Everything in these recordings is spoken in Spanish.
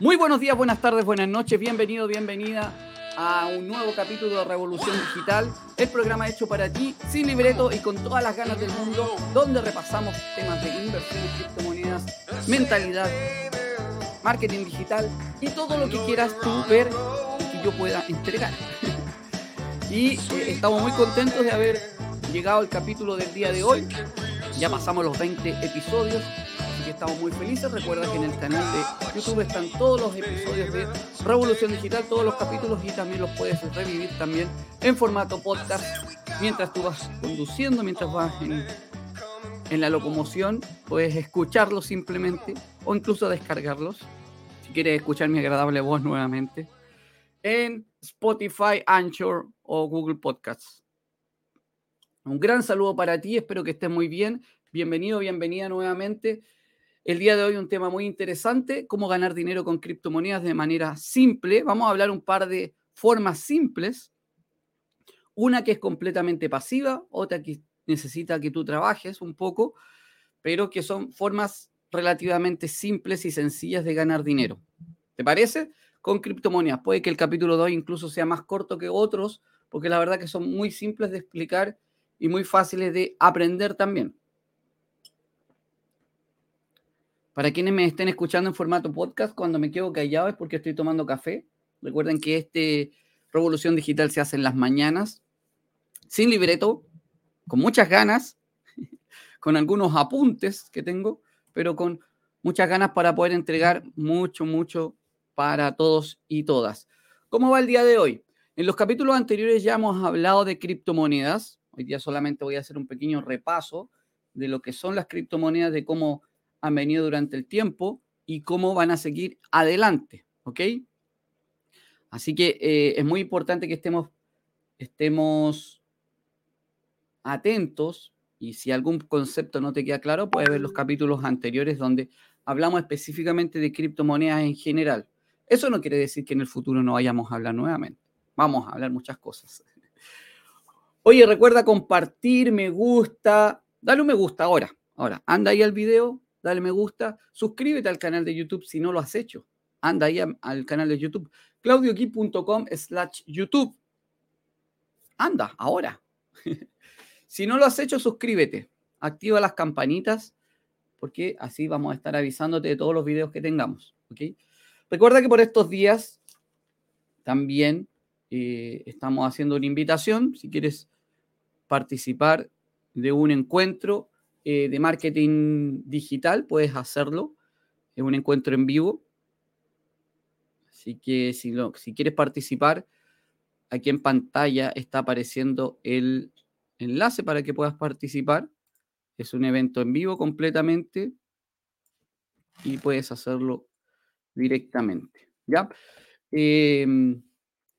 Muy buenos días, buenas tardes, buenas noches, bienvenido, bienvenida a un nuevo capítulo de Revolución Digital, el programa hecho para ti, sin libreto y con todas las ganas del mundo, donde repasamos temas de inversión en criptomonedas, mentalidad, marketing digital y todo lo que quieras tú ver que yo pueda entregar. y eh, estamos muy contentos de haber llegado al capítulo del día de hoy. Ya pasamos los 20 episodios estamos muy felices. Recuerda que en el canal de YouTube están todos los episodios de Revolución Digital, todos los capítulos y también los puedes revivir también en formato podcast mientras tú vas conduciendo, mientras vas en, en la locomoción, puedes escucharlos simplemente o incluso descargarlos. Si quieres escuchar mi agradable voz nuevamente en Spotify, Anchor o Google Podcasts. Un gran saludo para ti, espero que estés muy bien. Bienvenido, bienvenida nuevamente. El día de hoy un tema muy interesante, cómo ganar dinero con criptomonedas de manera simple. Vamos a hablar un par de formas simples. Una que es completamente pasiva, otra que necesita que tú trabajes un poco, pero que son formas relativamente simples y sencillas de ganar dinero. ¿Te parece? Con criptomonedas. Puede que el capítulo 2 incluso sea más corto que otros, porque la verdad que son muy simples de explicar y muy fáciles de aprender también. Para quienes me estén escuchando en formato podcast, cuando me quedo callado es porque estoy tomando café. Recuerden que este Revolución Digital se hace en las mañanas, sin libreto, con muchas ganas, con algunos apuntes que tengo, pero con muchas ganas para poder entregar mucho, mucho para todos y todas. ¿Cómo va el día de hoy? En los capítulos anteriores ya hemos hablado de criptomonedas. Hoy día solamente voy a hacer un pequeño repaso de lo que son las criptomonedas, de cómo han venido durante el tiempo y cómo van a seguir adelante, ¿ok? Así que eh, es muy importante que estemos, estemos atentos y si algún concepto no te queda claro, puedes ver los capítulos anteriores donde hablamos específicamente de criptomonedas en general. Eso no quiere decir que en el futuro no vayamos a hablar nuevamente. Vamos a hablar muchas cosas. Oye, recuerda compartir, me gusta, dale un me gusta ahora. Ahora, anda ahí al video, dale me gusta, suscríbete al canal de YouTube si no lo has hecho. Anda ahí al canal de YouTube, claudioquip.com slash YouTube. Anda, ahora. si no lo has hecho, suscríbete, activa las campanitas, porque así vamos a estar avisándote de todos los videos que tengamos. Recuerda que por estos días también eh, estamos haciendo una invitación, si quieres participar de un encuentro eh, de marketing digital, puedes hacerlo. Es un encuentro en vivo. Así que si, si quieres participar, aquí en pantalla está apareciendo el enlace para que puedas participar. Es un evento en vivo completamente y puedes hacerlo directamente. ¿Ya? Em,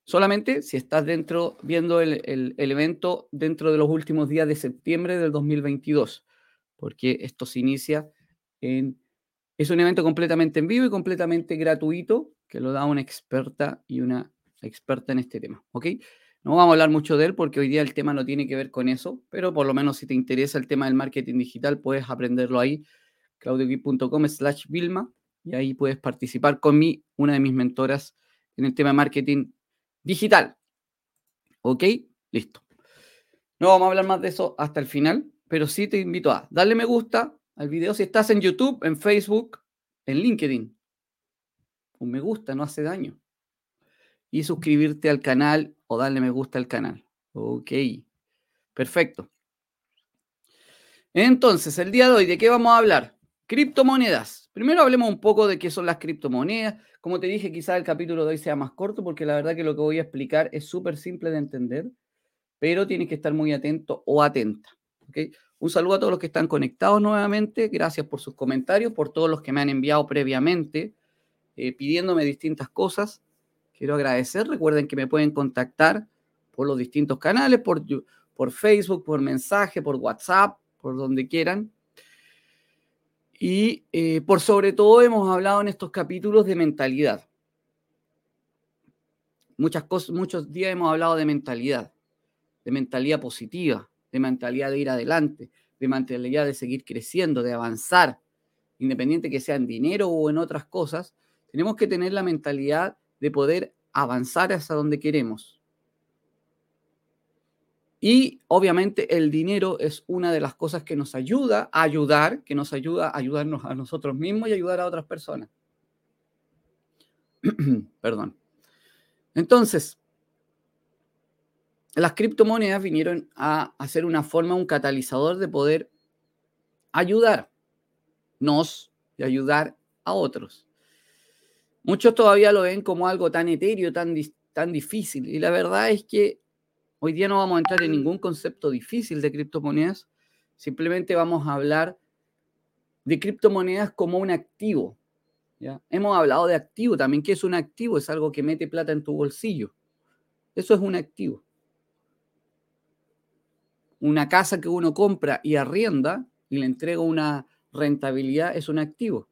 solamente si estás dentro, viendo el, evento dentro de los últimos días de septiembre del 2022 porque esto se inicia en... Es un evento completamente en vivo y completamente gratuito que lo da una experta y una experta en este tema, ¿ok? No vamos a hablar mucho de él porque hoy día el tema no tiene que ver con eso, pero por lo menos si te interesa el tema del marketing digital, puedes aprenderlo ahí, claudioquip.com slash Vilma, y ahí puedes participar con mí, una de mis mentoras en el tema de marketing digital. ¿Ok? Listo. No vamos a hablar más de eso hasta el final, pero sí te invito a darle me gusta al video si estás en YouTube, en Facebook, en LinkedIn. Un me gusta no hace daño. Y suscribirte al canal o darle me gusta al canal. Ok, perfecto. Entonces, el día de hoy, ¿de qué vamos a hablar? Criptomonedas. Primero hablemos un poco de qué son las criptomonedas. Como te dije, quizás el capítulo de hoy sea más corto porque la verdad que lo que voy a explicar es súper simple de entender, pero tienes que estar muy atento o atenta. Un saludo a todos los que están conectados nuevamente. Gracias por sus comentarios, por todos los que me han enviado previamente eh, pidiéndome distintas cosas. Quiero agradecer. Recuerden que me pueden contactar por los distintos canales, por, Facebook, por mensaje, por WhatsApp, por donde quieran. Y eh, por sobre todo hemos hablado en estos capítulos de mentalidad. Muchos días hemos hablado de mentalidad, de mentalidad positiva, de mentalidad de ir adelante, de mentalidad de seguir creciendo, de avanzar, independiente que sea en dinero o en otras cosas, Tenemos que tener la mentalidad de poder avanzar hasta donde queremos. Y obviamente el dinero es una de las cosas que nos ayuda a ayudar, que nos ayuda a ayudarnos a nosotros mismos y ayudar a otras personas. Perdón. Entonces, las criptomonedas vinieron a hacer una forma, un catalizador de poder ayudarnos y ayudar a otros. Muchos todavía lo ven como algo tan etéreo, tan, difícil. Y la verdad es que Hoy día no vamos a entrar en ningún concepto difícil de criptomonedas, simplemente vamos a hablar de criptomonedas como un activo. ¿ya? Hemos hablado de activo también. ¿Qué es un activo? Es algo que mete plata en tu bolsillo. Eso es un activo. Una casa que uno compra y arrienda y le entrega una rentabilidad es un activo.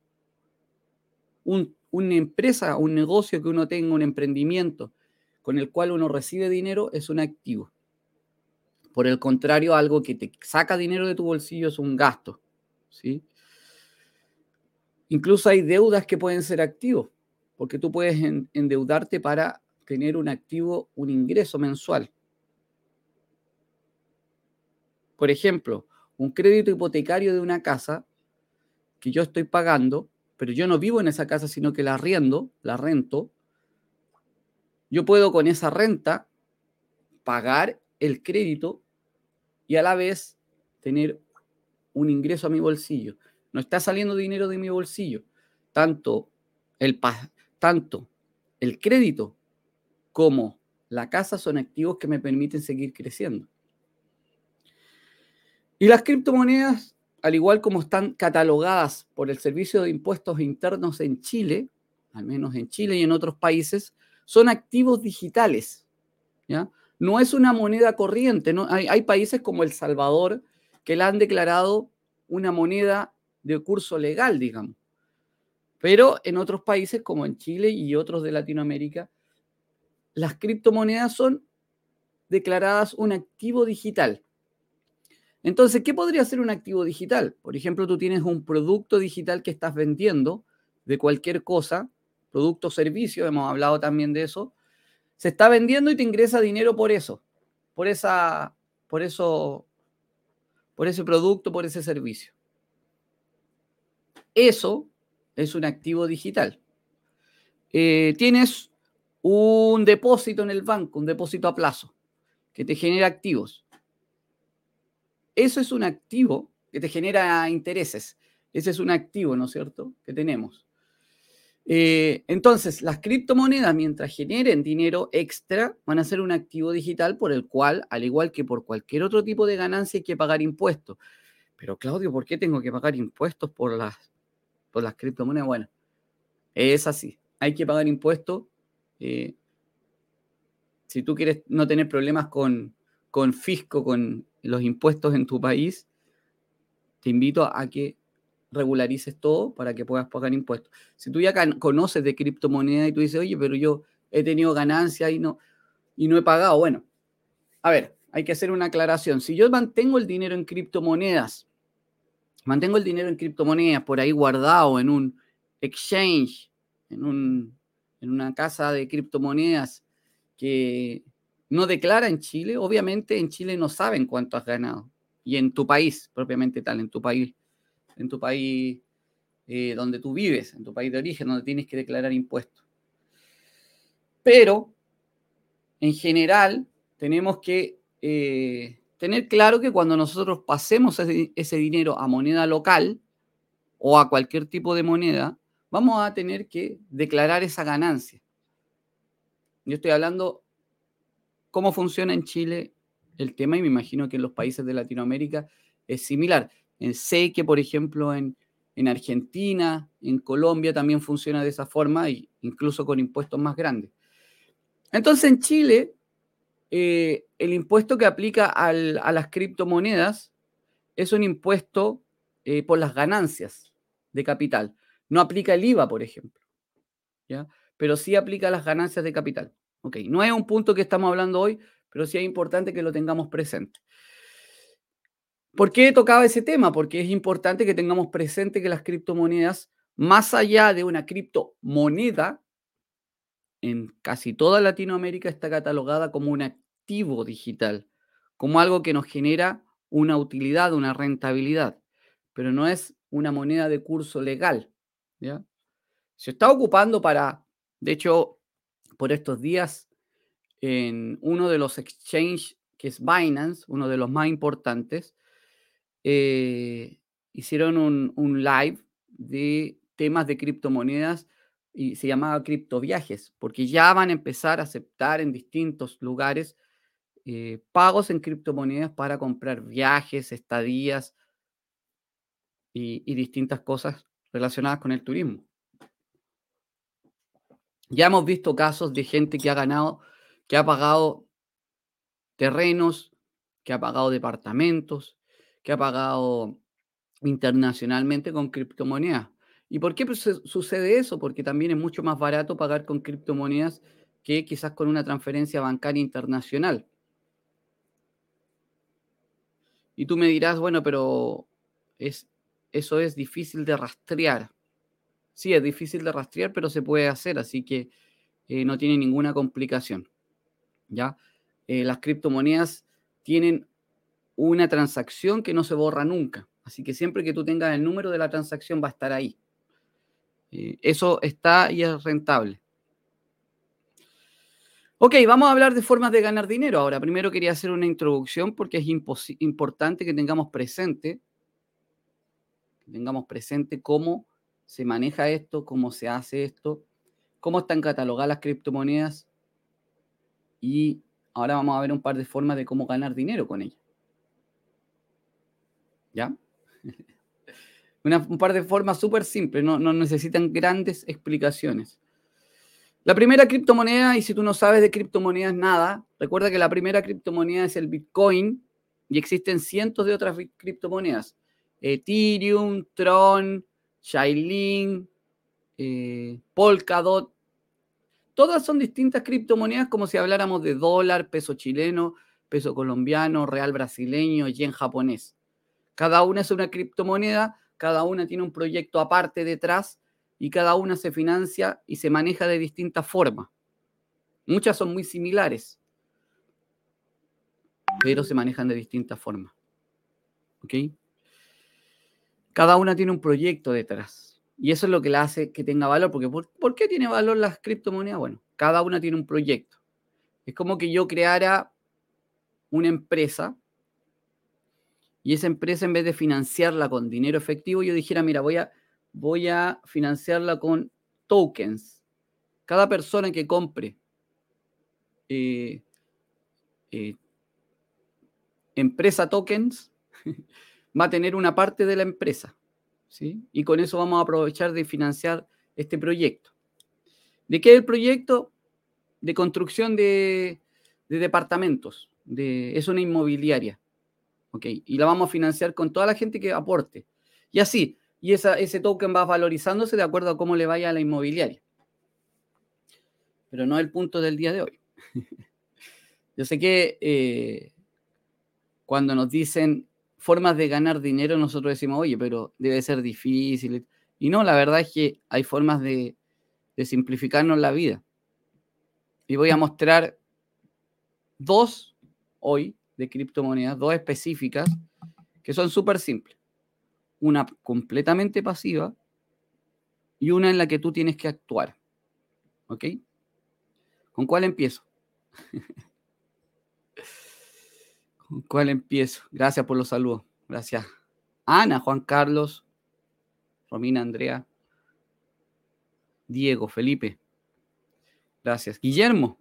una empresa, un negocio que uno tenga, un emprendimiento, con el cual uno recibe dinero es un activo. Por el contrario, algo que te saca dinero de tu bolsillo es un gasto. ¿sí? Incluso hay deudas que pueden ser activos, porque tú puedes endeudarte para tener un activo, un ingreso mensual. Por ejemplo, un crédito hipotecario de una casa que yo estoy pagando, pero yo no vivo en esa casa, sino que la arriendo, la rento, yo puedo con esa renta pagar el crédito y a la vez tener un ingreso a mi bolsillo. No está saliendo dinero de mi bolsillo. Tanto el, tanto el crédito como la casa son activos que me permiten seguir creciendo. Y las criptomonedas, al igual como están catalogadas por el Servicio de Impuestos Internos en Chile, al menos en Chile y en otros países, son activos digitales. No es una moneda corriente. ¿no? Hay, países como El Salvador que la han declarado una moneda de curso legal, digamos. Pero en otros países como en Chile y otros de Latinoamérica, las criptomonedas son declaradas un activo digital. Entonces, ¿qué podría ser un activo digital? Por ejemplo, tú tienes un producto digital que estás vendiendo de cualquier cosa producto o servicio, hemos hablado también de eso, se está vendiendo y te ingresa dinero por eso, por esa, por eso, por ese producto, por ese servicio. Eso es un activo digital. Eh, tienes un depósito en el banco, un depósito a plazo, que te genera activos. Eso es un activo que te genera intereses. Ese es un activo, ¿no es cierto?, que tenemos. Eh, entonces, las criptomonedas, mientras generen dinero extra, van a ser un activo digital por el cual, al igual que por cualquier otro tipo de ganancia, hay que pagar impuestos. Pero Claudio, ¿por qué tengo que pagar impuestos por las, por las criptomonedas? Bueno, es así. Hay que pagar impuestos. Eh, si tú quieres no tener problemas con, con fisco, con los impuestos en tu país, te invito a que regularices todo para que puedas pagar impuestos. Si tú ya conoces de criptomonedas y tú dices, oye, pero yo he tenido ganancias y no, y no he pagado, bueno, a ver, hay que hacer una aclaración. Si yo mantengo el dinero en criptomonedas, mantengo el dinero en criptomonedas por ahí guardado en un exchange, en, un, en una casa de criptomonedas que no declara en Chile, obviamente en Chile no saben cuánto has ganado. Y en tu país, propiamente tal, en tu país en tu país eh, donde tú vives, en tu país de origen, donde tienes que declarar impuestos. Pero, en general, tenemos que eh, tener claro que cuando nosotros pasemos ese, ese dinero a moneda local o a cualquier tipo de moneda, vamos a tener que declarar esa ganancia. Yo estoy hablando cómo funciona en Chile el tema y me imagino que en los países de Latinoamérica es similar. Sé que, por ejemplo, en, Argentina, en Colombia también funciona de esa forma, incluso con impuestos más grandes. Entonces, en Chile, eh, el impuesto que aplica a las criptomonedas es un impuesto eh, por las ganancias de capital. No aplica el IVA, por ejemplo, ¿ya? pero sí aplica las ganancias de capital. Okay. No es un punto que estamos hablando hoy, pero sí es importante que lo tengamos presente. ¿Por qué tocaba ese tema? Porque es importante que tengamos presente que las criptomonedas más allá de una criptomoneda, en casi toda Latinoamérica está catalogada como un activo digital, como algo que nos genera una utilidad, una rentabilidad, pero no es una moneda de curso legal. ¿ya? Se está ocupando para, de hecho, por estos días, en uno de los exchanges, que es Binance, uno de los más importantes, eh, hicieron un, live de temas de criptomonedas y se llamaba criptoviajes, porque ya van a empezar a aceptar en distintos lugares eh, pagos en criptomonedas para comprar viajes, estadías y distintas cosas relacionadas con el turismo. Ya hemos visto casos de gente que ha ganado, que ha pagado terrenos, que ha pagado departamentos, que ha pagado internacionalmente con criptomonedas. ¿Y por qué sucede eso? Porque también es mucho más barato pagar con criptomonedas que quizás con una transferencia bancaria internacional. Y tú me dirás, bueno, pero es, eso es difícil de rastrear. Sí, es difícil de rastrear, pero se puede hacer, así que eh, no tiene ninguna complicación. ¿ya? Eh, las criptomonedas tienen una transacción que no se borra nunca. Así que siempre que tú tengas el número de la transacción va a estar ahí. Eh, eso está y es rentable. Ok, vamos a hablar de formas de ganar dinero. Ahora, primero quería hacer una introducción porque es importante que tengamos presente, que tengamos presente cómo se maneja esto, cómo se hace esto, cómo están catalogadas las criptomonedas y ahora vamos a ver un par de formas de cómo ganar dinero con ellas. ¿Ya? un par de formas súper simples, no, necesitan grandes explicaciones. La primera criptomoneda, y si tú no sabes de criptomonedas nada, recuerda que la primera criptomoneda es el Bitcoin y existen cientos de otras criptomonedas. Ethereum, Tron, Shailin, eh, Polkadot. Todas son distintas criptomonedas como si habláramos de dólar, peso chileno, peso colombiano, real brasileño, yen japonés. Cada una es una criptomoneda cada una tiene un proyecto aparte detrás y cada una se financia y se maneja de distintas formas. Muchas son muy similares, pero se manejan de distintas formas. ¿Ok? Cada una tiene un proyecto detrás. Y eso es lo que la hace que tenga valor. Porque ¿por, qué tiene valor las criptomonedas? Bueno, cada una tiene un proyecto. Es como que yo creara una empresa y esa empresa en vez de financiarla con dinero efectivo, yo dijera, mira, voy a, voy a financiarla con tokens. Cada persona que compre eh, eh, empresa tokens va a tener una parte de la empresa. ¿sí? Y con eso vamos a aprovechar de financiar este proyecto. ¿De qué es el proyecto? De construcción de, de departamentos. De, es una inmobiliaria. ¿ok? Y la vamos a financiar con toda la gente que aporte. Y así, y ese token va valorizándose de acuerdo a cómo le vaya a la inmobiliaria. Pero no es el punto del día de hoy. Yo sé que eh, cuando nos dicen formas de ganar dinero, nosotros decimos, oye, pero debe ser difícil. Y no, la verdad es que hay formas de, de simplificarnos la vida. Y voy a mostrar dos hoy de criptomonedas, dos específicas, que son súper simples. Una completamente pasiva y una en la que tú tienes que actuar. ¿Ok? ¿Con cuál empiezo? ¿Con cuál empiezo? Gracias por los saludos. Gracias. Ana, Juan Carlos, Romina, Andrea, Diego, Felipe. Gracias. Guillermo.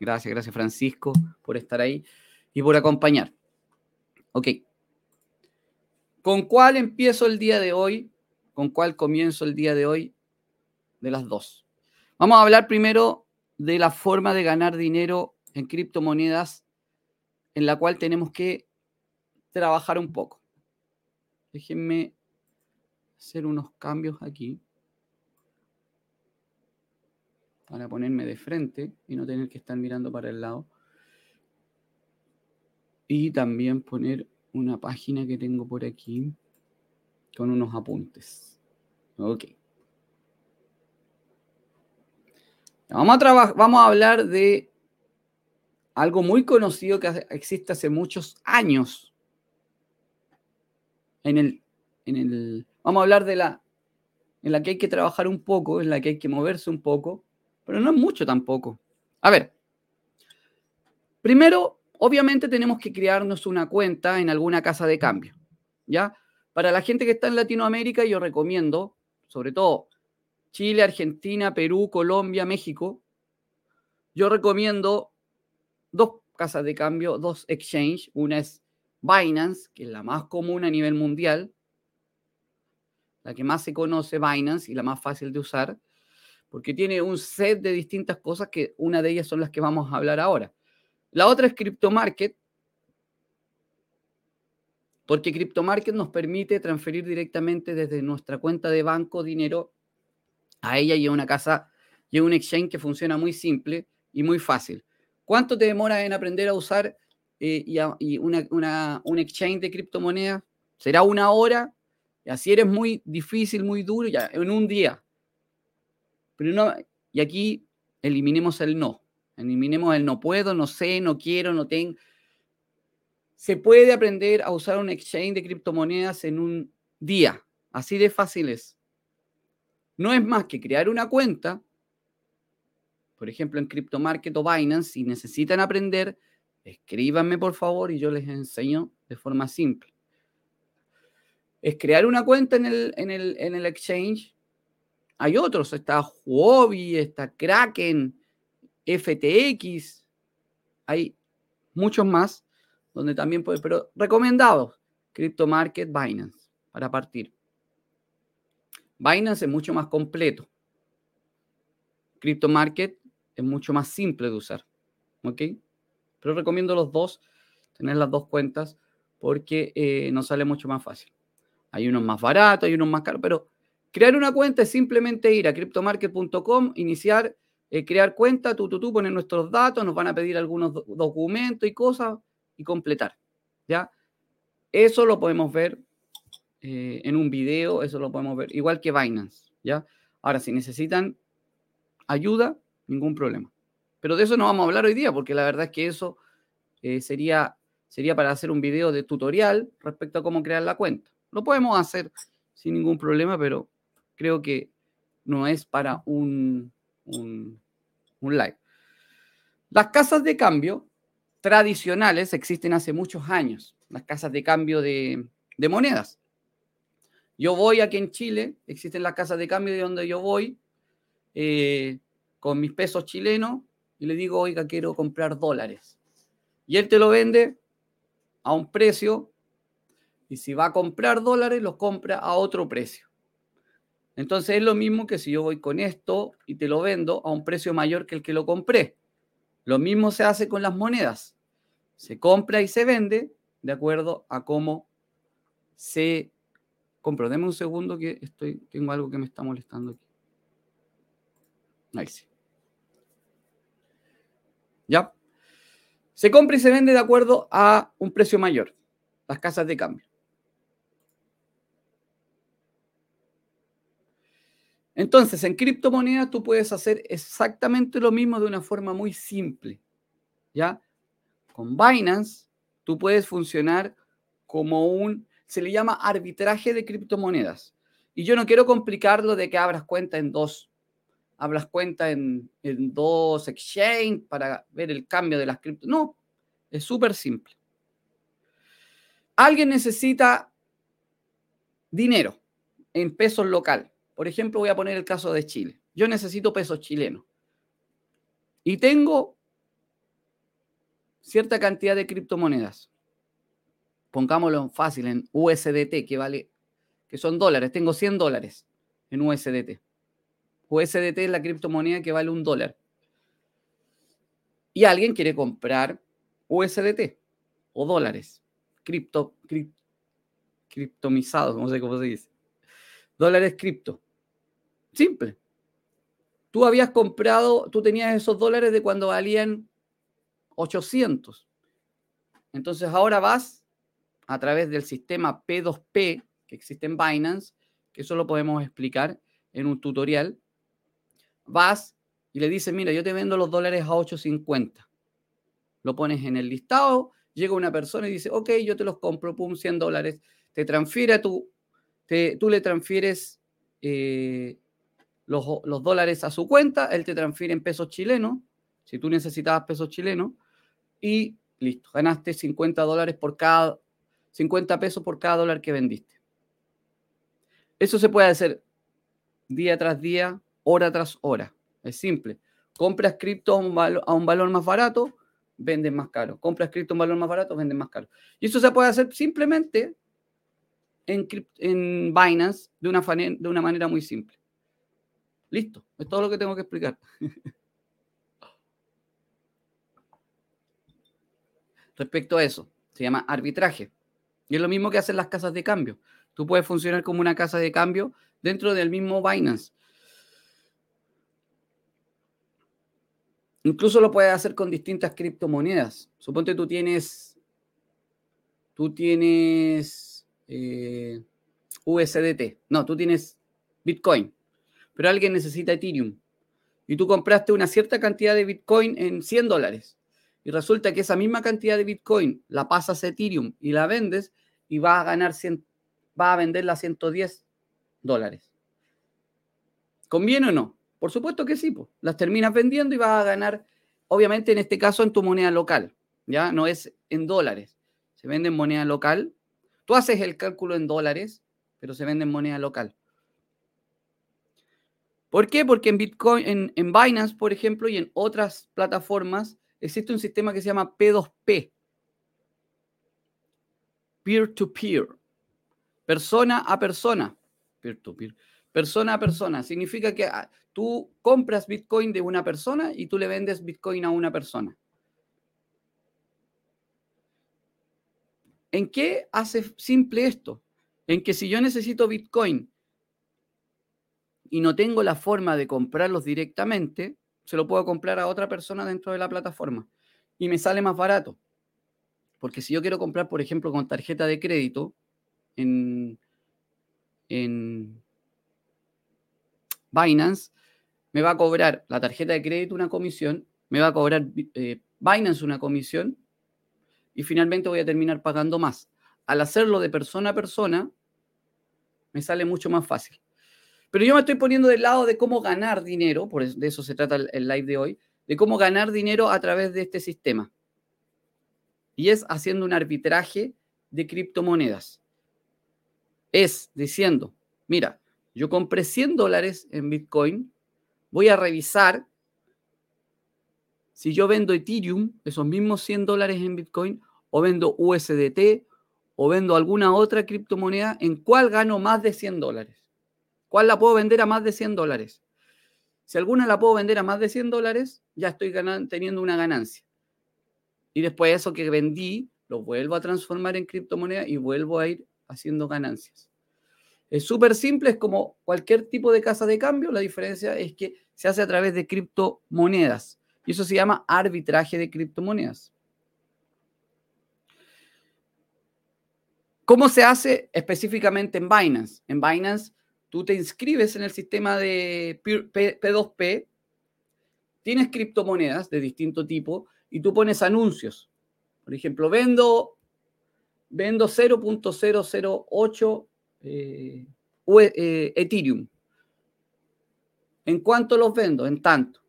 Gracias, gracias Francisco por estar ahí y por acompañar. Ok. ¿Con cuál empiezo el día de hoy? ¿Con cuál comienzo el día de hoy? De las dos. Vamos a hablar primero de la forma de ganar dinero en criptomonedas en la cual tenemos que trabajar un poco. Déjenme hacer unos cambios aquí para ponerme de frente y no tener que estar mirando para el lado. Y también poner una página que tengo por aquí. con unos apuntes. Ok. Vamos a, vamos a hablar de algo muy conocido que existe hace muchos años. En el, en el, vamos a hablar de la en la que hay que trabajar un poco, en la que hay que moverse un poco, pero no es mucho tampoco. A ver, primero, obviamente tenemos que crearnos una cuenta en alguna casa de cambio, ¿ya? Para la gente que está en Latinoamérica, yo recomiendo, sobre todo Chile, Argentina, Perú, Colombia, México, yo recomiendo dos casas de cambio, dos exchange. Una es Binance, que es la más común a nivel mundial, la que más se conoce, Binance, y la más fácil de usar, porque tiene un set de distintas cosas que una de ellas son las que vamos a hablar ahora. La otra es CryptoMarket, porque CryptoMarket nos permite transferir directamente desde nuestra cuenta de banco dinero a ella y a una casa y a un exchange que funciona muy simple y muy fácil. ¿Cuánto te demora en aprender a usar eh, un exchange de criptomonedas? ¿Será una hora? Y así eres muy difícil, muy duro, ya, en un día. Pero no, y aquí eliminemos el no. Eliminemos el no puedo, no sé, no quiero, no tengo. Se puede aprender a usar un exchange de criptomonedas en un día. Así de fácil es. No es más que crear una cuenta, por ejemplo en CryptoMarket o Binance, si necesitan aprender, escríbanme por favor y yo les enseño de forma simple es crear una cuenta en el, en el, exchange. Hay otros, está Huobi, está Kraken, FTX, hay muchos más donde también puede, pero recomendados, Crypto Market, Binance, para partir. Binance es mucho más completo. Crypto Market es mucho más simple de usar. ¿Ok? Pero recomiendo los dos, tener las dos cuentas, porque eh, nos sale mucho más fácil. Hay unos más baratos, hay unos más caros, pero crear una cuenta es simplemente ir a cryptomarket.com, iniciar, eh, crear cuenta, tú, tú, tú, poner nuestros datos, nos van a pedir algunos documentos y cosas y completar. ¿Ya? Eso lo podemos ver eh, en un video, eso lo podemos ver, igual que Binance. ¿Ya? Ahora, si necesitan ayuda, ningún problema. Pero de eso no vamos a hablar hoy día, porque la verdad es que eso eh, sería, sería para hacer un video de tutorial respecto a cómo crear la cuenta. Lo podemos hacer sin ningún problema, pero creo que no es para un, un, live. Las casas de cambio tradicionales existen hace muchos años, las casas de cambio de, monedas. Yo voy aquí en Chile, existen las casas de cambio de donde yo voy, eh, con mis pesos chilenos, y le digo, oiga, quiero comprar dólares. Y él te lo vende a un precio y si va a comprar dólares, los compra a otro precio. Entonces es lo mismo que si yo voy con esto y te lo vendo a un precio mayor que el que lo compré. Lo mismo se hace con las monedas. Se compra y se vende de acuerdo a cómo se compró. Deme un segundo que estoy, tengo algo que me está molestando aquí. ¿Ya? Se compra y se vende de acuerdo a un precio mayor, las casas de cambio. Entonces, en criptomonedas tú puedes hacer exactamente lo mismo de una forma muy simple. ¿Ya? Con Binance, tú puedes funcionar como un, se le llama arbitraje de criptomonedas. Y yo no quiero complicarlo de que abras cuenta en dos, abras cuenta en, dos exchange para ver el cambio de las cripto. No, es súper simple. Alguien necesita dinero en pesos local por ejemplo, voy a poner el caso de Chile. Yo necesito pesos chilenos. Y tengo cierta cantidad de criptomonedas. Pongámoslo fácil en USDT, que vale, que son dólares. Tengo 100 dólares en USDT. USDT es la criptomoneda que vale un dólar. Y alguien quiere comprar USDT o dólares, cripto, criptomizados, no sé cómo se dice. Dólares cripto. Simple. Tú habías comprado, tú tenías esos dólares de cuando valían 800. Entonces ahora vas a través del sistema P2P que existe en Binance, que eso lo podemos explicar en un tutorial, vas y le dices, mira, yo te vendo los dólares a 8.50. Lo pones en el listado, llega una persona y dice, ok, yo te los compro, pum, 100 dólares, te transfiere tu, te, tú le transfieres eh, los, los, dólares a su cuenta, él te transfiere en pesos chilenos, si tú necesitabas pesos chilenos, y listo, ganaste 50 dólares por cada, 50 pesos por cada dólar que vendiste. Eso se puede hacer día tras día, hora tras hora. Es simple. Compras cripto a un, valor más barato, vendes más caro. Compras cripto a un valor más barato, vendes más caro. Y eso se puede hacer simplemente en, en Binance de una, de una manera muy simple. Listo, es todo lo que tengo que explicar. Respecto a eso, se llama arbitraje. Y es lo mismo que hacen las casas de cambio. Tú puedes funcionar como una casa de cambio dentro del mismo Binance. Incluso lo puedes hacer con distintas criptomonedas. Suponte tú tienes, tú tienes eh, USDT. No, tú tienes Bitcoin. Pero alguien necesita Ethereum. Y tú compraste una cierta cantidad de Bitcoin en 100 dólares. Y resulta que esa misma cantidad de Bitcoin la pasas a Ethereum y la vendes y vas a ganar 100, va a venderla a 110 dólares. ¿Conviene o no? Por supuesto que sí, pues. las terminas vendiendo y vas a ganar, obviamente en este caso en tu moneda local, ya no es en dólares, se vende en moneda local. Tú haces el cálculo en dólares, pero se vende en moneda local. ¿Por qué? Porque en Bitcoin, en, en Binance, por ejemplo, y en otras plataformas, existe un sistema que se llama P2P, peer-to-peer, persona a persona, peer-to-peer, persona a persona. Significa que ah, tú compras Bitcoin de una persona y tú le vendes Bitcoin a una persona. ¿En qué hace simple esto? En que si yo necesito Bitcoin y no tengo la forma de comprarlos directamente, se lo puedo comprar a otra persona dentro de la plataforma y me sale más barato. Porque si yo quiero comprar, por ejemplo, con tarjeta de crédito en, en Binance, me va a cobrar la tarjeta de crédito una comisión, me va a cobrar eh, Binance una comisión y finalmente voy a terminar pagando más. Al hacerlo de persona a persona, me sale mucho más fácil. Pero yo me estoy poniendo del lado de cómo ganar dinero, por eso, de eso se trata el live de hoy, de cómo ganar dinero a través de este sistema y es haciendo un arbitraje de criptomonedas. Es diciendo, mira, yo compré 100 dólares en Bitcoin, voy a revisar si yo vendo Ethereum, esos mismos 100 dólares en Bitcoin, o vendo USDT, o vendo alguna otra criptomoneda, ¿en cuál gano más de 100 dólares? ¿Cuál la puedo vender a más de 100 dólares? Si alguna la puedo vender a más de 100 dólares, ya estoy teniendo una ganancia y después eso que vendí lo vuelvo a transformar en criptomoneda y vuelvo a ir haciendo ganancias. Es súper simple, es como cualquier tipo de casa de cambio, la diferencia es que se hace a través de criptomonedas y eso se llama arbitraje de criptomonedas. ¿Cómo se hace específicamente en Binance? En Binance tú te inscribes en el sistema de P2P, tienes criptomonedas de distinto tipo y tú pones anuncios. Por ejemplo, vendo, vendo 0.008 eh, Ethereum. ¿En cuánto los vendo? En tanto.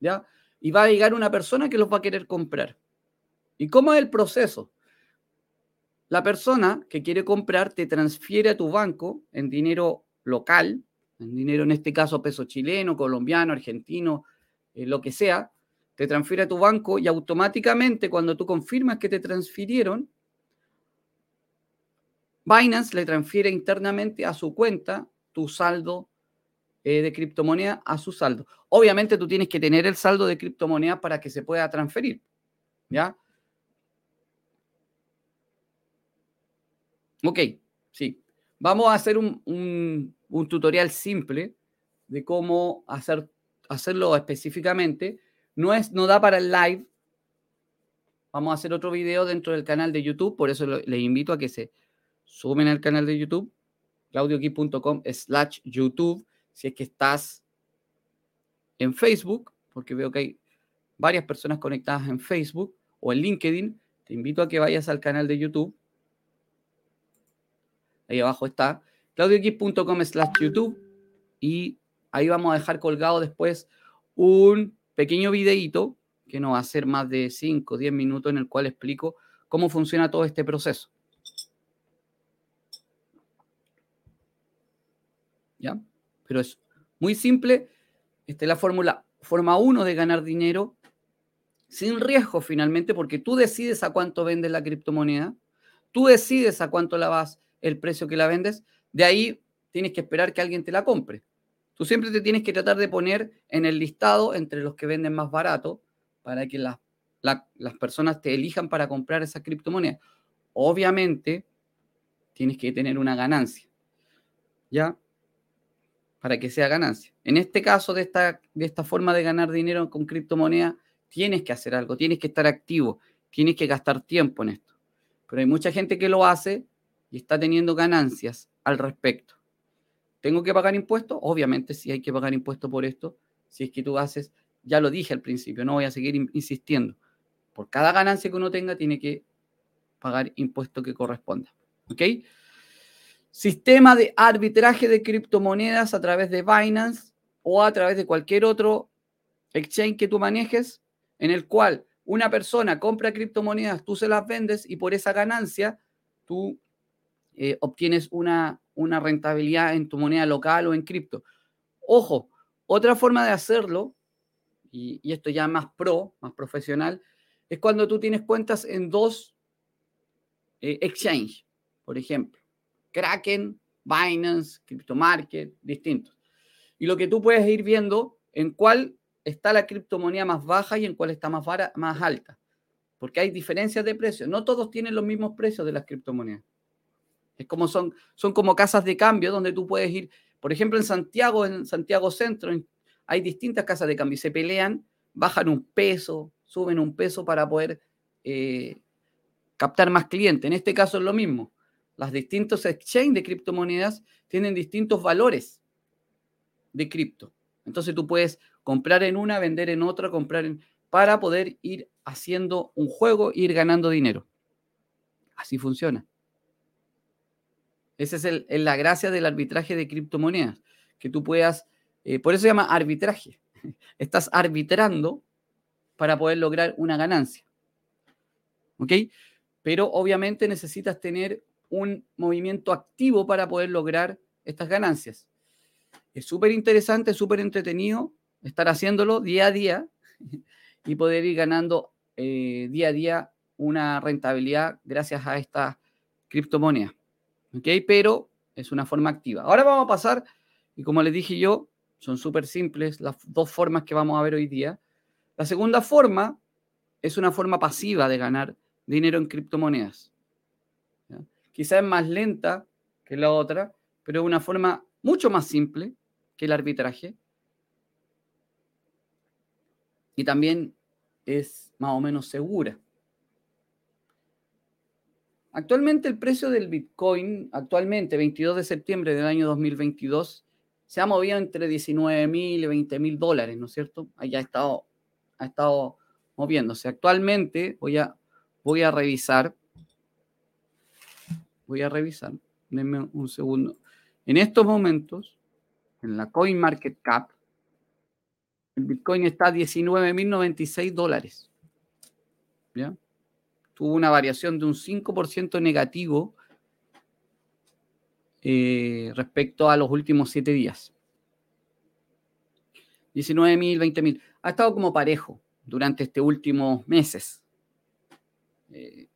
¿Ya? Y va a llegar una persona que los va a querer comprar. ¿Y cómo es el proceso? La persona que quiere comprar te transfiere a tu banco en dinero local, en dinero en este caso peso chileno, colombiano, argentino, eh, lo que sea, te transfiere a tu banco y automáticamente cuando tú confirmas que te transfirieron, Binance le transfiere internamente a su cuenta tu saldo eh, de criptomoneda a su saldo. Obviamente tú tienes que tener el saldo de criptomoneda para que se pueda transferir. ¿Ya? Ok, sí. Vamos a hacer un, un tutorial simple de cómo hacer, hacerlo específicamente no, es, no da para el live. Vamos a hacer otro video dentro del canal de YouTube, por eso les invito a que se sumen al canal de YouTube claudioqui.com slash YouTube, si es que estás en Facebook, porque veo que hay varias personas conectadas en Facebook o en LinkedIn, te invito a que vayas al canal de YouTube. Ahí abajo está claudioqui.com slash YouTube y ahí vamos a dejar colgado después un pequeño videíto que no va a ser más de 5 o 10 minutos en el cual explico cómo funciona todo este proceso. ¿Ya? Pero es muy simple. Esta es la fórmula, forma 1 de ganar dinero sin riesgo finalmente, porque tú decides a cuánto vendes la criptomoneda, tú decides a cuánto la vas, el precio que la vendes, de ahí tienes que esperar que alguien te la compre. Tú siempre te tienes que tratar de poner en el listado entre los que venden más barato para que las personas te elijan para comprar esa criptomoneda. Obviamente, tienes que tener una ganancia. ¿Ya? Para que sea ganancia. En este caso, de esta, de esta forma de ganar dinero con criptomoneda, tienes que hacer algo, tienes que estar activo, tienes que gastar tiempo en esto. Pero hay mucha gente que lo hace y está teniendo ganancias al respecto. ¿Tengo que pagar impuestos? Obviamente sí hay que pagar impuestos por esto. Si es que tú haces, ya lo dije al principio, no voy a seguir insistiendo. Por cada ganancia que uno tenga, tiene que pagar impuesto que corresponda. ¿Ok? Sistema de arbitraje de criptomonedas a través de Binance o a través de cualquier otro exchange que tú manejes, en el cual una persona compra criptomonedas, tú se las vendes y por esa ganancia tú eh, obtienes una, una rentabilidad en tu moneda local o en cripto. Ojo, otra forma de hacerlo, y, esto ya más pro, más profesional, es cuando tú tienes cuentas en dos eh, exchange, por ejemplo, Kraken, Binance, CryptoMarket, distintos. Y lo que tú puedes ir viendo en cuál está la criptomoneda más baja y en cuál está más, alta. Porque hay diferencias de precios. No todos tienen los mismos precios de las criptomonedas. Es como son, son como casas de cambio donde tú puedes ir, por ejemplo, en Santiago, en Santiago Centro, hay distintas casas de cambio y se pelean, bajan un peso, suben un peso para poder eh, captar más clientes. En este caso es lo mismo. Las distintos exchanges de criptomonedas tienen distintos valores de cripto. Entonces tú puedes comprar en una, vender en otra, comprar en para poder ir haciendo un juego e ir ganando dinero. Así funciona. Esa es la gracia del arbitraje de criptomonedas, que tú puedas, eh, por eso se llama arbitraje. Estás arbitrando para poder lograr una ganancia. ¿Ok? Pero obviamente necesitas tener un movimiento activo para poder lograr estas ganancias. Es súper interesante, súper entretenido estar haciéndolo día a día y poder ir ganando eh, día a día una rentabilidad gracias a esta criptomoneda. ¿ok? Pero es una forma activa. Ahora vamos a pasar, y como les dije yo, son súper simples las dos formas que vamos a ver hoy día. La segunda forma es una forma pasiva de ganar dinero en criptomonedas. Quizás es más lenta que la otra, pero es una forma mucho más simple que el arbitraje. Y también es más o menos segura. Actualmente el precio del Bitcoin, actualmente 22 de septiembre del año 2022, se ha movido entre 19 mil y 20 mil dólares, ¿no es cierto? Ahí ha estado, ha estado moviéndose. Actualmente voy a, voy a revisar, voy a revisar, denme un segundo. En estos momentos, en la Coin Market Cap, el Bitcoin está a 19.096 dólares. ¿Ya? tuvo una variación de un 5% negativo eh, respecto a los últimos siete días. 19.000, 20.000. Ha estado como parejo durante estos últimos meses. Eh,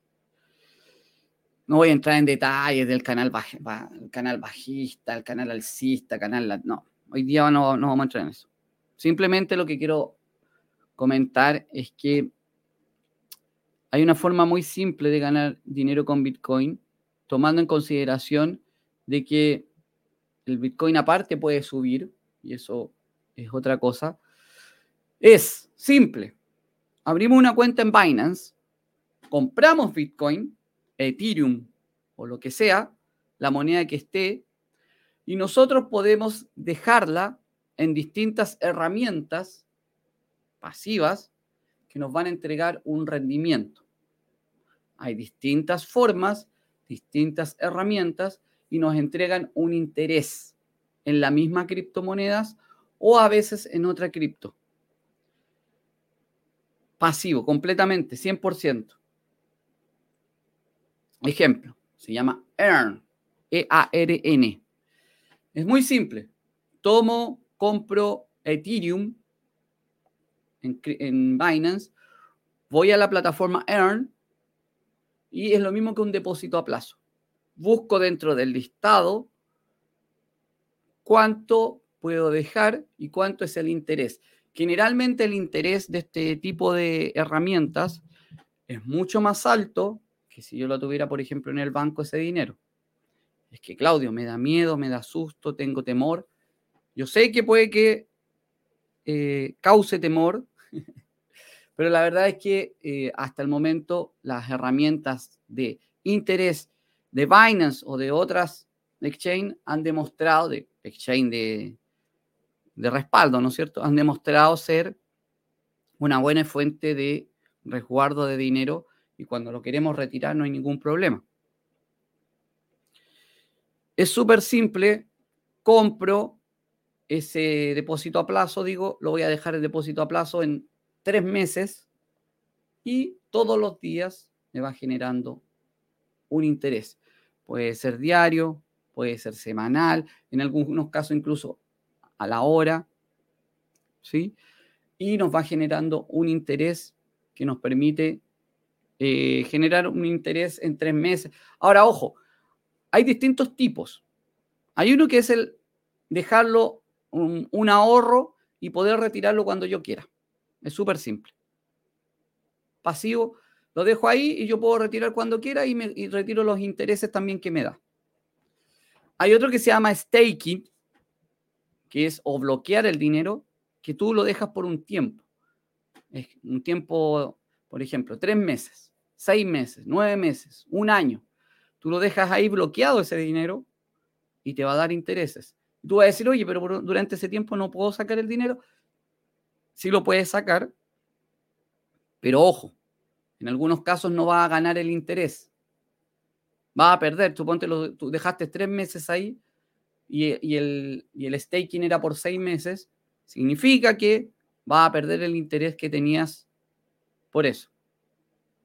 no voy a entrar en detalles del canal, canal bajista, el canal alcista, canal... No, hoy día no, no vamos a entrar en eso. Simplemente lo que quiero comentar es que hay una forma muy simple de ganar dinero con Bitcoin, tomando en consideración de que el Bitcoin aparte puede subir, y eso es otra cosa. Es simple. Abrimos una cuenta en Binance, compramos Bitcoin, Ethereum o lo que sea, la moneda que esté, Y nosotros podemos dejarla en distintas herramientas pasivas que nos van a entregar un rendimiento. Hay distintas formas, distintas herramientas y nos entregan un interés en la misma criptomonedas o a veces en otra cripto. Pasivo, completamente, 100%. Ejemplo, se llama Earn, E-A-R-N. Es muy simple. Tomo, compro Ethereum en, en Binance, voy a la plataforma Earn y es lo mismo que un depósito a plazo. Busco dentro del listado cuánto puedo dejar y cuánto es el interés. Generalmente el interés de este tipo de herramientas es mucho más alto que si yo lo tuviera, por ejemplo, en el banco ese dinero. Es que, Claudio, me da miedo, me da susto, tengo temor. Yo sé que puede que eh, cause temor, pero la verdad es que eh, hasta el momento las herramientas de interés de Binance o de otras exchange han demostrado, de exchange de, de respaldo, ¿no es cierto? Han demostrado ser una buena fuente de resguardo de dinero y cuando lo queremos retirar no hay ningún problema. Es súper simple, compro ese depósito a plazo, digo, lo voy a dejar el depósito a plazo en tres meses y todos los días me va generando un interés. Puede ser diario, puede ser semanal, en algunos casos incluso a la hora, ¿sí? Y nos va generando un interés que nos permite eh, generar un interés en tres meses. Ahora, ojo, hay distintos tipos. Hay uno que es el dejarlo un ahorro y poder retirarlo cuando yo quiera. Es súper simple. Pasivo, lo dejo ahí y yo puedo retirar cuando quiera y, me, retiro los intereses también que me da. Hay otro que se llama staking, que es o bloquear el dinero, que tú lo dejas por un tiempo. Es un tiempo, por ejemplo, tres meses, seis meses, nueve meses, un año. Tú lo dejas ahí bloqueado ese dinero y te va a dar intereses. Tú vas a decir, oye, pero durante ese tiempo no puedo sacar el dinero sí lo puedes sacar, pero ojo, en algunos casos no va a ganar el interés. Va a perder. Tú, ponte tú dejaste tres meses ahí y, el, y el staking era por seis meses. Significa que va a perder el interés que tenías por eso,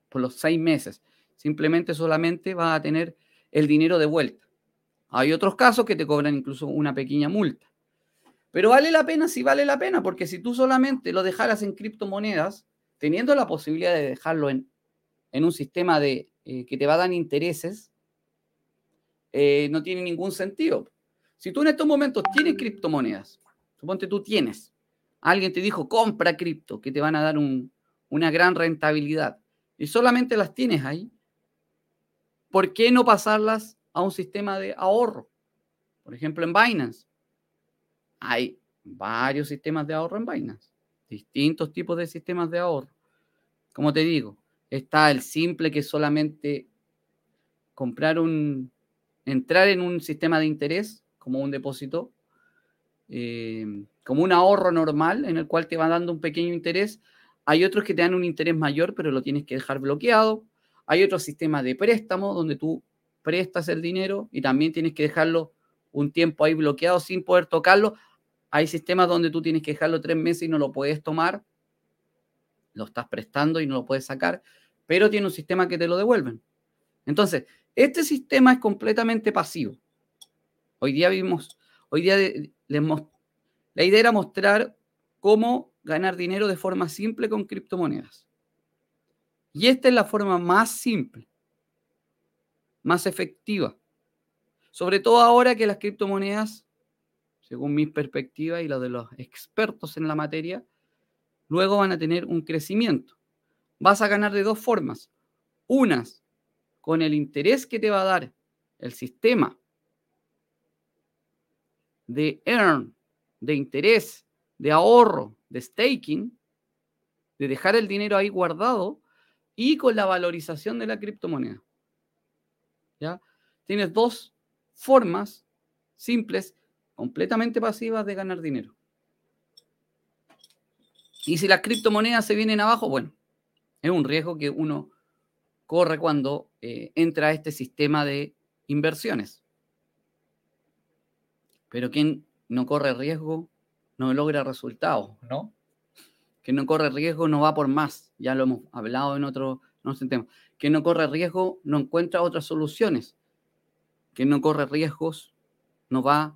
por los seis meses. Simplemente solamente va a tener el dinero de vuelta. Hay otros casos que te cobran incluso una pequeña multa. Pero vale la pena, sí vale la pena, porque si tú solamente lo dejaras en criptomonedas, teniendo la posibilidad de dejarlo en, un sistema de, eh, que te va a dar intereses, eh, no tiene ningún sentido. Si tú en estos momentos tienes criptomonedas, suponte tú tienes, alguien te dijo, compra cripto, que te van a dar una gran rentabilidad, y solamente las tienes ahí, ¿por qué no pasarlas a un sistema de ahorro? Por ejemplo, en Binance hay varios sistemas de ahorro en Binance, distintos tipos de sistemas de ahorro. Como te digo, está el simple que solamente comprar un, entrar en un sistema de interés como un depósito, eh, como un ahorro normal en el cual te va dando un pequeño interés. Hay otros que te dan un interés mayor, pero lo tienes que dejar bloqueado. Hay otro sistema de préstamo donde tú prestas el dinero y también tienes que dejarlo un tiempo ahí bloqueado sin poder tocarlo hay sistemas donde tú tienes que dejarlo tres meses y no lo puedes tomar, lo estás prestando y no lo puedes sacar, pero tiene un sistema que te lo devuelven. Entonces, este sistema es completamente pasivo. Hoy día vimos, hoy día la idea era mostrar cómo ganar dinero de forma simple con criptomonedas. Y esta es la forma más simple, más efectiva. Sobre todo ahora que las criptomonedas según mi perspectiva y la de los expertos en la materia, luego van a tener un crecimiento. Vas a ganar de dos formas. Unas, con el interés que te va a dar el sistema de earn, de interés, de ahorro, de staking, de dejar el dinero ahí guardado y con la valorización de la criptomoneda. ¿Ya? Tienes dos formas simples, completamente pasivas de ganar dinero. Y si las criptomonedas se vienen abajo, bueno, es un riesgo que uno corre cuando eh, entra a este sistema de inversiones. Pero quien no corre riesgo no logra resultados, ¿no? Quien no corre riesgo no va por más, ya lo hemos hablado en otro, no tema. Quien no corre riesgo no encuentra otras soluciones. Quien no corre riesgos no va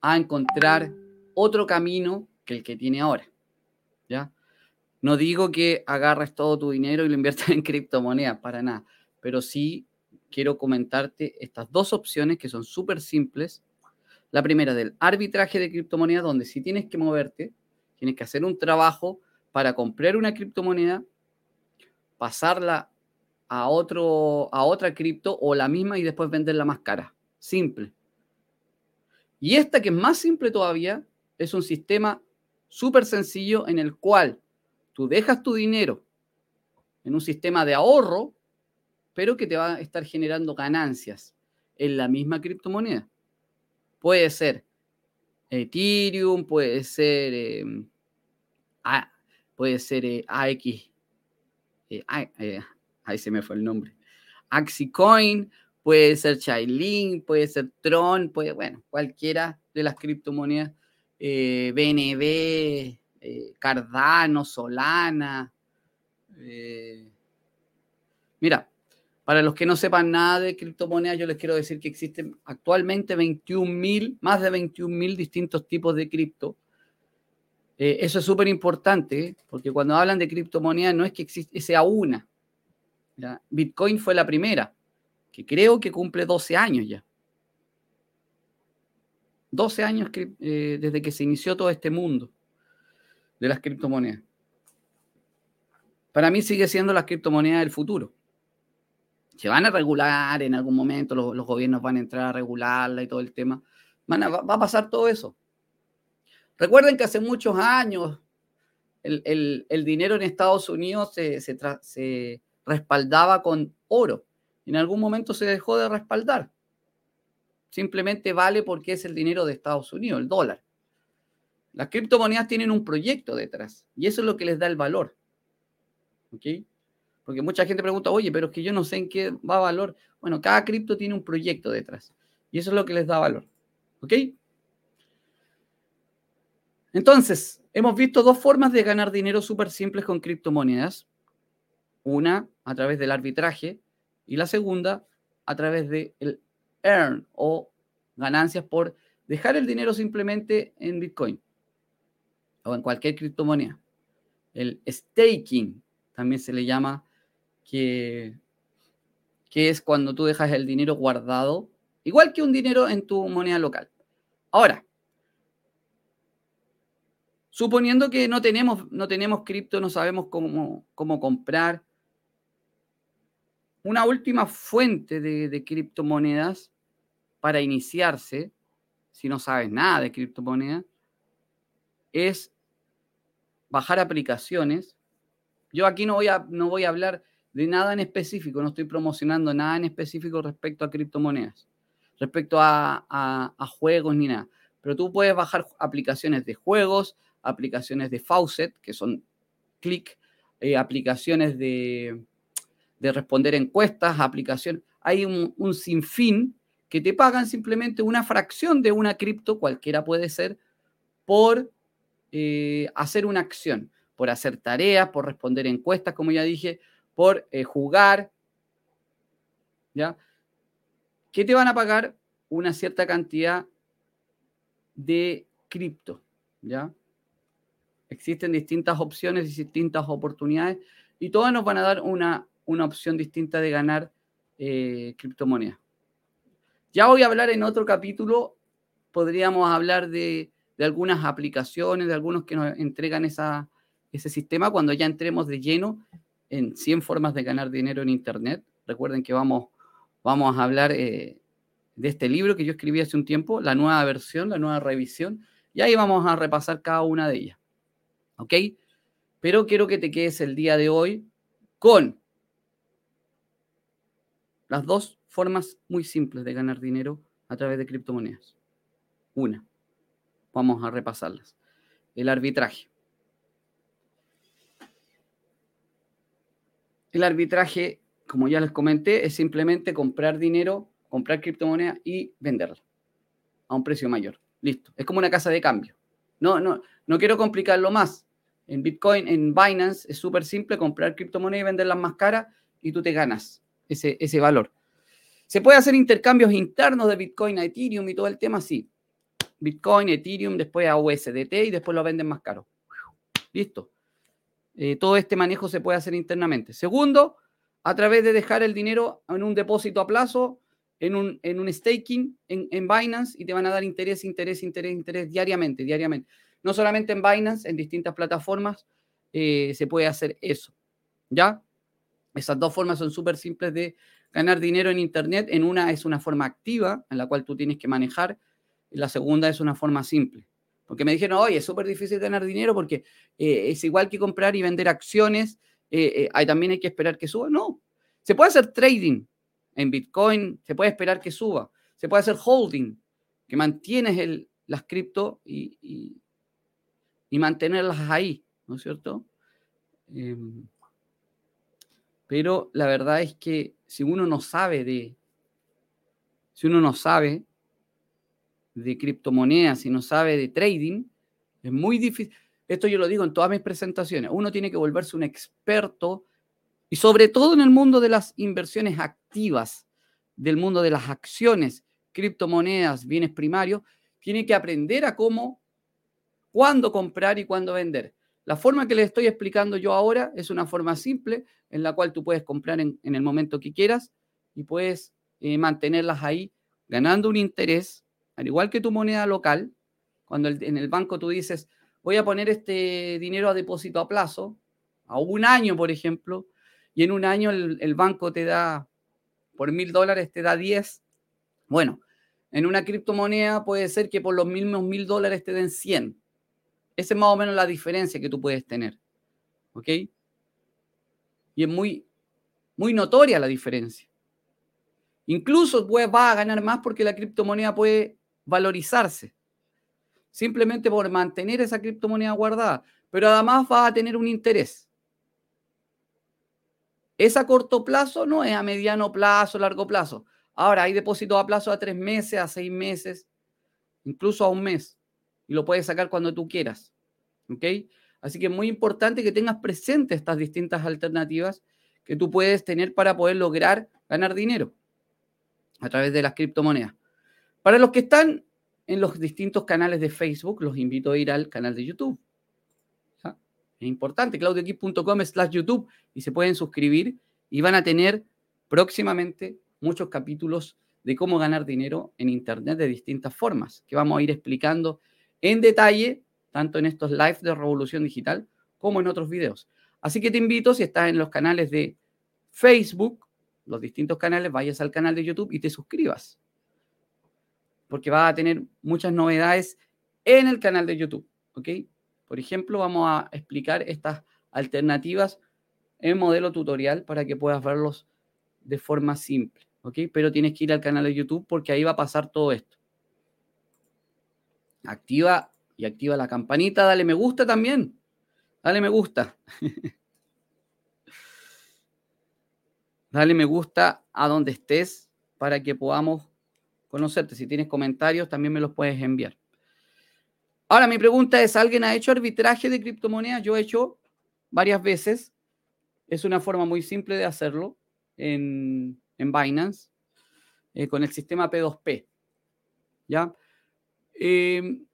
a encontrar otro camino que el que tiene ahora. ¿Ya? No digo que agarres todo tu dinero y lo inviertas en criptomonedas, para nada, pero sí quiero comentarte estas dos opciones que son súper simples. La primera del arbitraje de criptomonedas, donde si tienes que moverte, tienes que hacer un trabajo para comprar una criptomoneda, pasarla a, otro, a otra cripto o la misma y después venderla más cara. Simple. Y esta que es más simple todavía, es un sistema súper sencillo en el cual tú dejas tu dinero en un sistema de ahorro, pero que te va a estar generando ganancias en la misma criptomoneda. Puede ser Ethereum, puede ser, em, puede ser AX, eh, eh, ahí se me fue el nombre, Axicoin, puede ser Chainlink, puede ser Tron, puede, bueno, cualquiera de las criptomonedas, BNB, eh, eh, Cardano, Solana. Eh. Mira, para los que no sepan nada de criptomonedas, yo les quiero decir que existen actualmente 21 más de 21 mil distintos tipos de cripto. eso es súper importante, porque cuando hablan de criptomonedas no es que existe, sea una. Bitcoin fue la primera que creo que cumple 12 años ya. 12 años eh, desde que se inició todo este mundo de las criptomonedas. Para mí sigue siendo las criptomonedas del futuro. Se van a regular en algún momento, los, gobiernos van a entrar a regularla y todo el tema. va, a pasar todo eso. Recuerden que hace muchos años el, dinero en Estados Unidos se respaldaba con oro en algún momento se dejó de respaldar. Simplemente vale porque es el dinero de Estados Unidos, el dólar. Las criptomonedas tienen un proyecto detrás y eso es lo que les da el valor. ¿Ok? Porque mucha gente pregunta, oye, pero es que yo no sé en qué va valor. Bueno, cada cripto tiene un proyecto detrás y eso es lo que les da valor. ¿Ok? Entonces, hemos visto dos formas de ganar dinero súper simples con criptomonedas. Una a través del arbitraje, y la segunda a través de el earn o ganancias por dejar el dinero simplemente en Bitcoin o en cualquier criptomoneda. El staking también se le llama que, que es cuando tú dejas el dinero guardado, igual que un dinero en tu moneda local. Ahora, suponiendo que no tenemos, no tenemos cripto, no sabemos cómo, cómo comprar, una última fuente de, criptomonedas para iniciarse, si no sabes nada de criptomonedas, es bajar aplicaciones. Yo aquí no voy, a, no voy a hablar de nada en específico, no estoy promocionando nada en específico respecto a criptomonedas, respecto a, juegos ni nada. Pero tú puedes bajar aplicaciones de juegos, aplicaciones de Faucet, que son click, eh, aplicaciones de, de responder encuestas, aplicación. Hay un, sinfín que te pagan simplemente una fracción de una cripto, cualquiera puede ser, por eh, hacer una acción, por hacer tareas, por responder encuestas, como ya dije, por eh, jugar. ¿Ya? ¿Qué te van a pagar? Una cierta cantidad de cripto. ¿Ya? Existen distintas opciones y distintas oportunidades y todas nos van a dar una una opción distinta de ganar eh, criptomonedas. Ya voy a hablar en otro capítulo, podríamos hablar de, algunas aplicaciones, de algunos que nos entregan esa, ese sistema cuando ya entremos de lleno en 100 formas de ganar dinero en Internet. Recuerden que vamos, vamos a hablar eh, de este libro que yo escribí hace un tiempo, la nueva versión, la nueva revisión, y ahí vamos a repasar cada una de ellas. ¿Ok? Pero quiero que te quedes el día de hoy con las dos formas muy simples de ganar dinero a través de criptomonedas. Una. Vamos a repasarlas. El arbitraje. El arbitraje, como ya les comenté, es simplemente comprar dinero, comprar criptomoneda y venderla a un precio mayor. Listo. Es como una casa de cambio. No, no, no quiero complicarlo más. En Bitcoin, en Binance, es súper simple comprar criptomonedas y venderlas más caras y tú te ganas ese, ese valor. ¿Se puede hacer intercambios internos de Bitcoin a Ethereum y todo el tema? Sí. Bitcoin, Ethereum, después a USDT y después lo venden más caro. Listo. Eh, todo este manejo se puede hacer internamente. Segundo, a través de dejar el dinero en un depósito a plazo, en un, en un staking en, en, Binance y te van a dar interés, interés, interés, interés diariamente, diariamente. No solamente en Binance, en distintas plataformas eh, se puede hacer eso. ¿Ya? Esas dos formas son súper simples de ganar dinero en Internet. En una es una forma activa en la cual tú tienes que manejar. Y la segunda es una forma simple. Porque me dijeron, oye, es súper difícil ganar dinero porque eh, es igual que comprar y vender acciones. Eh, eh, también hay que esperar que suba. No, se puede hacer trading en Bitcoin, se puede esperar que suba. Se puede hacer holding, que mantienes las cripto y, y, mantenerlas ahí, ¿no es cierto? Em, pero la verdad es que si uno no sabe de, si uno no sabe de criptomonedas, si no sabe de trading, es muy difícil. Esto yo lo digo en todas mis presentaciones. Uno tiene que volverse un experto y sobre todo en el mundo de las inversiones activas, del mundo de las acciones, criptomonedas, bienes primarios, tiene que aprender a cómo, cuándo comprar y cuándo vender. La forma que les estoy explicando yo ahora es una forma simple en la cual tú puedes comprar en, el momento que quieras y puedes eh, mantenerlas ahí ganando un interés, al igual que tu moneda local. Cuando en el banco tú dices, voy a poner este dinero a depósito a plazo, a un año, por ejemplo, y en un año el, banco te da, por mil dólares, te da 10. Bueno, en una criptomoneda puede ser que por los mismos mil dólares te den 100 esa es más o menos la diferencia que tú puedes tener. ¿Ok? Y es muy, muy notoria la diferencia. Incluso pues, va a ganar más porque la criptomoneda puede valorizarse. Simplemente por mantener esa criptomoneda guardada. Pero además va a tener un interés. Es a corto plazo, no es a mediano plazo, largo plazo. Ahora hay depósitos a plazo a tres meses, a seis meses, incluso a un mes y lo puedes sacar cuando tú quieras. ¿Ok? Así que es muy importante que tengas presente estas distintas alternativas que tú puedes tener para poder lograr ganar dinero a través de las criptomonedas. Para los que están en los distintos canales de Facebook, los invito a ir al canal de YouTube. Es importante, claudioquip.com slash YouTube y se pueden suscribir y van a tener próximamente muchos capítulos de cómo ganar dinero en Internet de distintas formas, que vamos a ir explicando en detalle, tanto en estos live de Revolución Digital como en otros videos. Así que te invito, si estás en los canales de Facebook, los distintos canales, vayas al canal de YouTube y te suscribas. Porque vas a tener muchas novedades en el canal de YouTube. ¿Ok? Por ejemplo, vamos a explicar estas alternativas en modelo tutorial para que puedas verlos de forma simple. ¿Ok? Pero tienes que ir al canal de YouTube porque ahí va a pasar todo esto activa y activa la campanita, dale me gusta también. Dale me gusta. dale me gusta a donde estés para que podamos conocerte. Si tienes comentarios, también me los puedes enviar. Ahora, mi pregunta es, ¿alguien ha hecho arbitraje de criptomonedas? Yo he hecho varias veces. Es una forma muy simple de hacerlo en, en Binance eh, con el sistema P2P. ¿Ya? Em,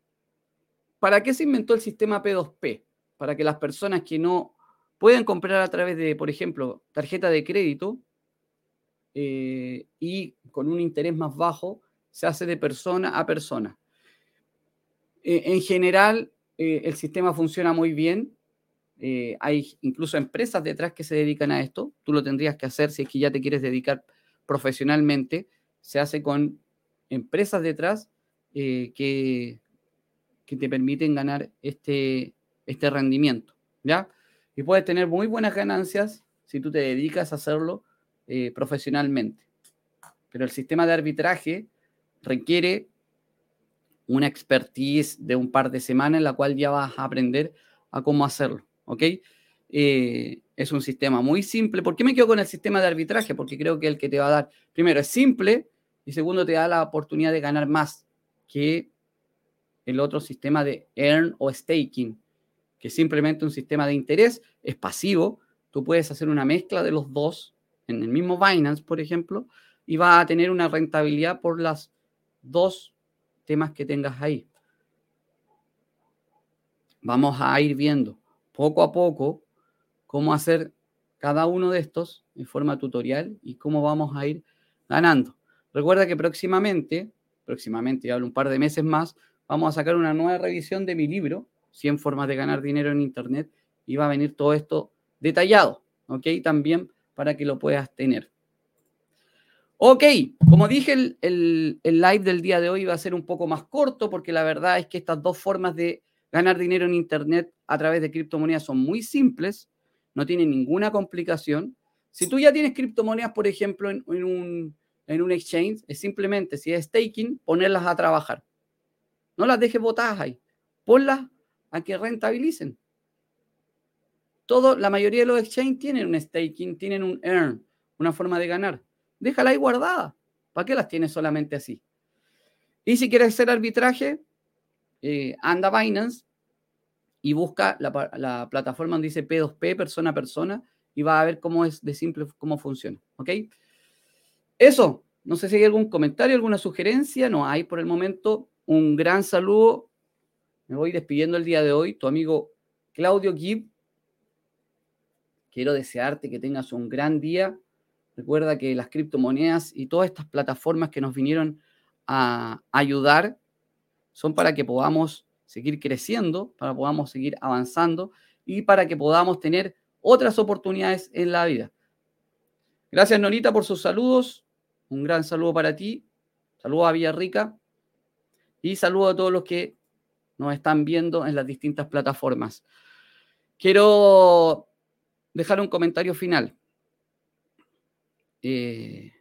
¿Para qué se inventó el sistema P2P? Para que las personas que no pueden comprar a través de, por ejemplo, tarjeta de crédito eh, y con un interés más bajo, se hace de persona a persona. Eh, en general, eh, el sistema funciona muy bien. hay incluso empresas detrás que se dedican a esto. Tú lo tendrías que hacer si es que ya te quieres dedicar profesionalmente. Se hace con empresas detrás eh, que, que, te permiten ganar este, este rendimiento, ¿ya? Y puedes tener muy buenas ganancias si tú te dedicas a hacerlo eh, profesionalmente. Pero el sistema de arbitraje requiere una expertise de un par de semanas en la cual ya vas a aprender a cómo hacerlo, ¿ok? Eh, es un sistema muy simple. ¿Por qué me quedo con el sistema de arbitraje? Porque creo que el que te va a dar, primero, es simple y segundo, te da la oportunidad de ganar más que el otro sistema de earn o staking, que es simplemente un sistema de interés, es pasivo. Tú puedes hacer una mezcla de los dos en el mismo Binance, por ejemplo, y va a tener una rentabilidad por las dos temas que tengas ahí. Vamos a ir viendo poco a poco cómo hacer cada uno de estos en forma tutorial y cómo vamos a ir ganando. Recuerda que próximamente, próximamente, ya hablo un par de meses más, vamos a sacar una nueva revisión de mi libro, 100 formas de ganar dinero en Internet, y va a venir todo esto detallado, ¿ok? También para que lo puedas tener. Ok, como dije, el, el, live del día de hoy va a ser un poco más corto porque la verdad es que estas dos formas de ganar dinero en Internet a través de criptomonedas son muy simples, no tienen ninguna complicación. Si tú ya tienes criptomonedas, por ejemplo, en, un, en un exchange, es simplemente, si es staking, ponerlas a trabajar. No las dejes botadas ahí. Ponlas a que rentabilicen. Todo, la mayoría de los exchanges tienen un staking, tienen un earn, una forma de ganar déjala ahí guardada. ¿Para qué las tienes solamente así? Y si quieres hacer arbitraje, eh, anda Binance y busca la, plataforma donde dice P2P, persona a persona, y va a ver cómo es de simple, cómo funciona. ¿Ok? Eso. No sé si hay algún comentario, alguna sugerencia. No hay por el momento. Un gran saludo. Me voy despidiendo el día de hoy. Tu amigo Claudio Gibb. Quiero desearte que tengas un gran día Recuerda que las criptomonedas y todas estas plataformas que nos vinieron a ayudar son para que podamos seguir creciendo, para que podamos seguir avanzando y para que podamos tener otras oportunidades en la vida. Gracias, Norita, por sus saludos. Un gran saludo para ti. Saludos a Villarrica. Y saludo a todos los que nos están viendo en las distintas plataformas. Quiero dejar un comentario final. Eh,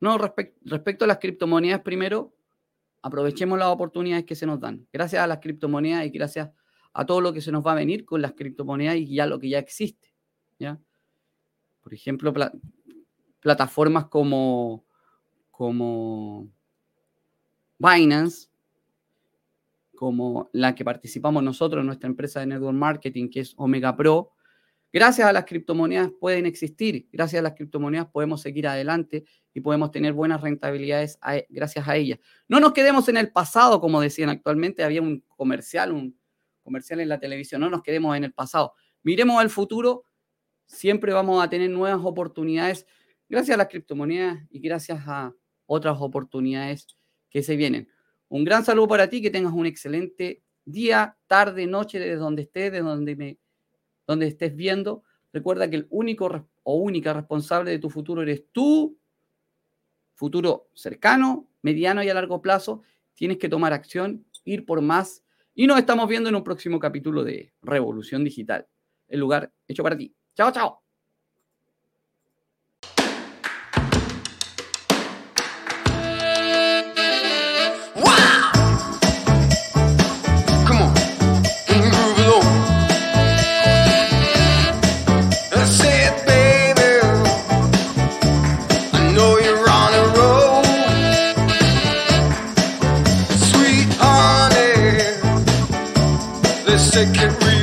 no, respecto a las criptomonedas, primero, aprovechemos las oportunidades que se nos dan. Gracias a las criptomonedas y gracias a todo lo que se nos va a venir con las criptomonedas y ya lo que ya existe. ¿ya? Por ejemplo, plataformas como, como Binance, como la que participamos nosotros en nuestra empresa de network marketing, que es Omega Pro, Gracias a las criptomonedas pueden existir, gracias a las criptomonedas podemos seguir adelante y podemos tener buenas rentabilidades gracias a ellas. No nos quedemos en el pasado, como decían actualmente, había un comercial, un comercial en la televisión, no nos quedemos en el pasado. Miremos al futuro, siempre vamos a tener nuevas oportunidades gracias a las criptomonedas y gracias a otras oportunidades que se vienen. Un gran saludo para ti, que tengas un excelente día, tarde, noche, desde donde estés, desde donde me donde estés viendo, recuerda que el único o única responsable de tu futuro eres tú, futuro cercano, mediano y a largo plazo. Tienes que tomar acción, ir por más. Y nos estamos viendo en un próximo capítulo de Revolución Digital, el lugar hecho para ti. Chao, chao. take it real.